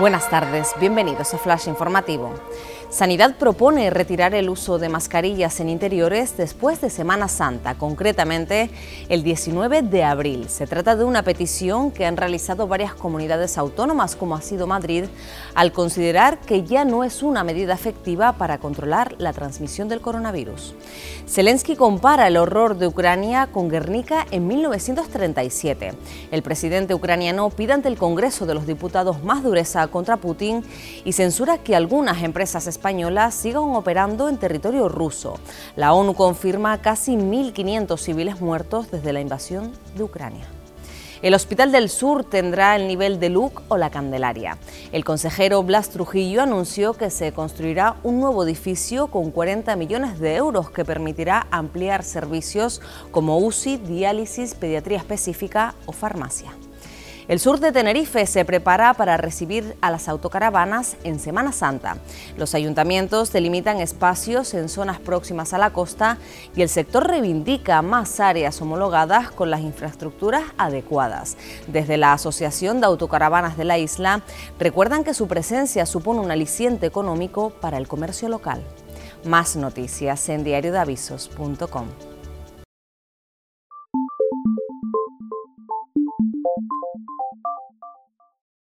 Buenas tardes, bienvenidos a Flash Informativo. Sanidad propone retirar el uso de mascarillas en interiores después de Semana Santa, concretamente el 19 de abril. Se trata de una petición que han realizado varias comunidades autónomas, como ha sido Madrid, al considerar que ya no es una medida efectiva para controlar la transmisión del coronavirus. Zelensky compara el horror de Ucrania con Guernica en 1937. El presidente ucraniano pide ante el Congreso de los Diputados más dureza contra Putin y censura que algunas empresas españolas sigan operando en territorio ruso. La ONU confirma casi 1.500 civiles muertos desde la invasión de Ucrania. El Hospital del Sur tendrá el nivel de LUC o la Candelaria. El consejero Blas Trujillo anunció que se construirá un nuevo edificio con 40 millones de euros que permitirá ampliar servicios como UCI, diálisis, pediatría específica o farmacia. El sur de Tenerife se prepara para recibir a las autocaravanas en Semana Santa. Los ayuntamientos delimitan espacios en zonas próximas a la costa y el sector reivindica más áreas homologadas con las infraestructuras adecuadas. Desde la Asociación de Autocaravanas de la isla recuerdan que su presencia supone un aliciente económico para el comercio local. Más noticias en diariodavisos.com.